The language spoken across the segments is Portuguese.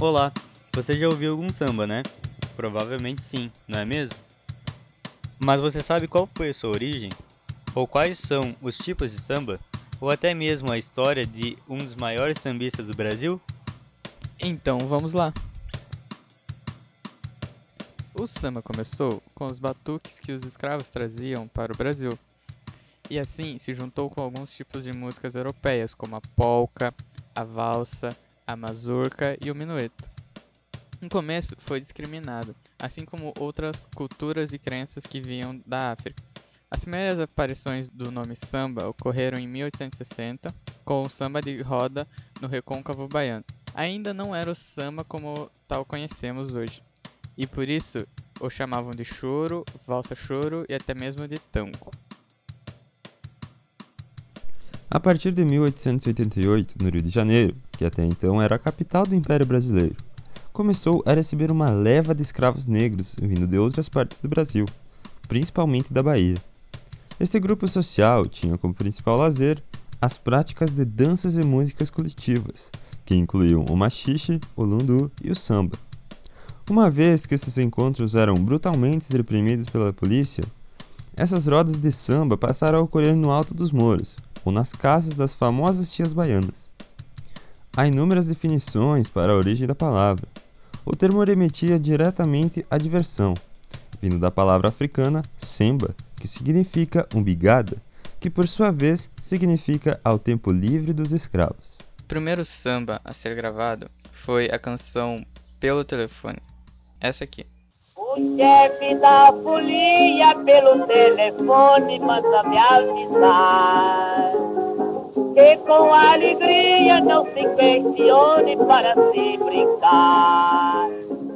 Olá, você já ouviu algum samba, né? Provavelmente sim, não é mesmo? Mas você sabe qual foi a sua origem? Ou quais são os tipos de samba? Ou até mesmo a história de um dos maiores sambistas do Brasil? Então vamos lá. O samba começou com os batuques que os escravos traziam para o Brasil. E assim se juntou com alguns tipos de músicas europeias, como a polca, a valsa, a mazurca e o minueto. No começo foi discriminado, assim como outras culturas e crenças que vinham da África. As primeiras aparições do nome samba ocorreram em 1860, com o samba de roda no recôncavo baiano. Ainda não era o samba como tal conhecemos hoje, e por isso o chamavam de choro, valsa choro e até mesmo de tango. A partir de 1888, no Rio de Janeiro, que até então era a capital do Império Brasileiro, começou a receber uma leva de escravos negros vindo de outras partes do Brasil, principalmente da Bahia. Este grupo social tinha como principal lazer as práticas de danças e músicas coletivas, que incluíam o machixe, o lundu e o samba. Uma vez que esses encontros eram brutalmente reprimidos pela polícia, essas rodas de samba passaram a ocorrer no Alto dos Moros, ou nas casas das famosas tias baianas. Há inúmeras definições para a origem da palavra. O termo remetia diretamente à diversão, vindo da palavra africana semba, que significa umbigada, que por sua vez significa ao tempo livre dos escravos. O primeiro samba a ser gravado foi a canção Pelo Telefone. Essa aqui. O chefe da folia pelo telefone manda me avisar que com alegria não se questione para se brincar.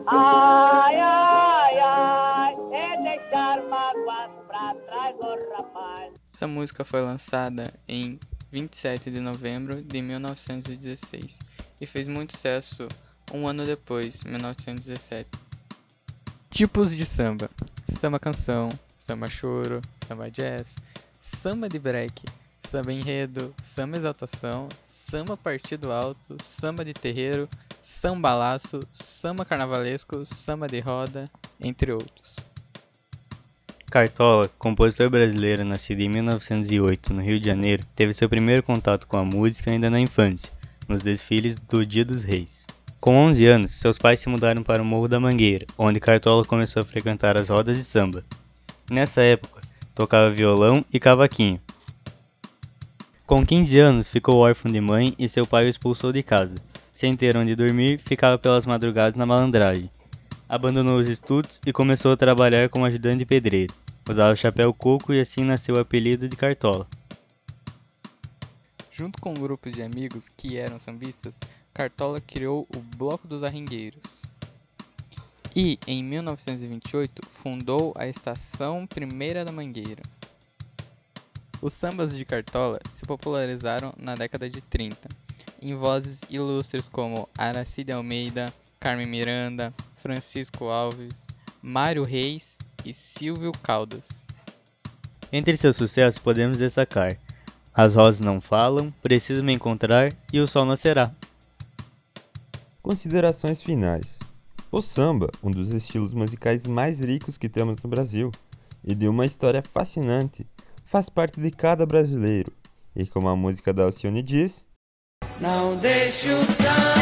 Ai, ai, ai, é deixar mágoas pra trás, oh rapaz. Essa música foi lançada em 27 de novembro de 1916 e fez muito sucesso um ano depois, 1917. Tipos de samba: samba canção, samba choro, samba jazz, samba de break, samba enredo, samba exaltação, samba partido alto, samba de terreiro, samba laço, samba carnavalesco, samba de roda, entre outros. Cartola, compositor brasileiro nascido em 1908 no Rio de Janeiro, teve seu primeiro contato com a música ainda na infância, nos desfiles do Dia dos Reis. Com 11 anos, seus pais se mudaram para o Morro da Mangueira, onde Cartola começou a frequentar as rodas de samba. Nessa época, tocava violão e cavaquinho. Com 15 anos, ficou órfão de mãe e seu pai o expulsou de casa. Sem ter onde dormir, ficava pelas madrugadas na malandragem. Abandonou os estudos e começou a trabalhar como ajudante de pedreiro. Usava chapéu coco e assim nasceu o apelido de Cartola. Junto com um grupo de amigos que eram sambistas, Cartola criou o Bloco dos Arringueiros. E, em 1928, fundou a Estação Primeira da Mangueira. Os sambas de Cartola se popularizaram na década de 30, em vozes ilustres como Aracide Almeida, Carmen Miranda, Francisco Alves, Mário Reis e Silvio Caldas. Entre seus sucessos podemos destacar As Rosas Não Falam, Preciso Me Encontrar e O Sol Nascerá. Considerações finais. O samba, um dos estilos musicais mais ricos que temos no Brasil e de uma história fascinante, faz parte de cada brasileiro. E como a música da Alcione diz, Não deixe o samba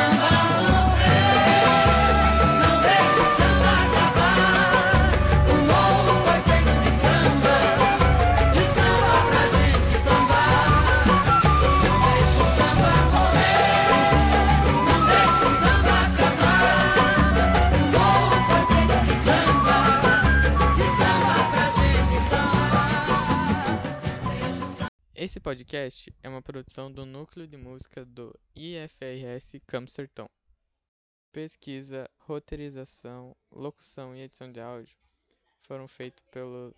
Esse podcast é uma produção do Núcleo de Música do IFRS Sertão. Pesquisa, roteirização, locução e edição de áudio foram feitos pelo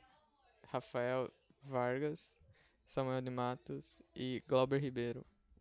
Rafael Vargas, Samuel de Matos e Glauber Ribeiro.